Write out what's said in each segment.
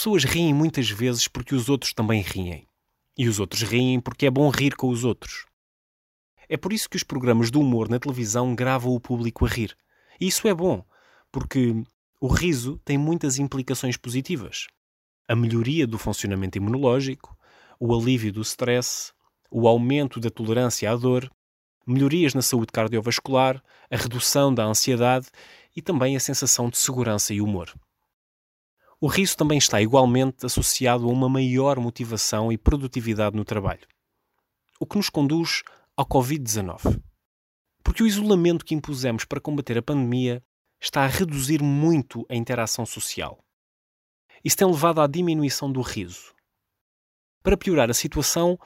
pessoas riem muitas vezes porque os outros também riem. E os outros riem porque é bom rir com os outros. É por isso que os programas de humor na televisão gravam o público a rir. E isso é bom, porque o riso tem muitas implicações positivas. A melhoria do funcionamento imunológico, o alívio do stress, o aumento da tolerância à dor, melhorias na saúde cardiovascular, a redução da ansiedade e também a sensação de segurança e humor. O riso também está igualmente associado a uma maior motivação e produtividade no trabalho. O que nos conduz ao Covid-19. Porque o isolamento que impusemos para combater a pandemia está a reduzir muito a interação social. Isso tem levado à diminuição do riso. Para piorar a situação,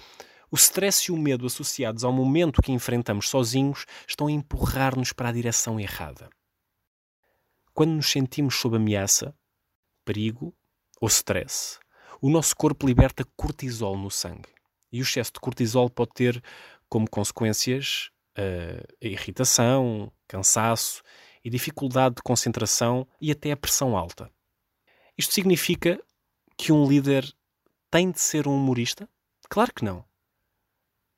o stress e o medo associados ao momento que enfrentamos sozinhos estão a empurrar-nos para a direção errada. Quando nos sentimos sob ameaça, perigo ou stress, o nosso corpo liberta cortisol no sangue. E o excesso de cortisol pode ter como consequências uh, irritação, cansaço e dificuldade de concentração e até a pressão alta. Isto significa que um líder tem de ser um humorista? Claro que não.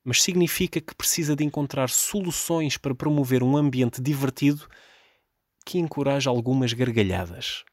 Mas significa que precisa de encontrar soluções para promover um ambiente divertido que encoraje algumas gargalhadas.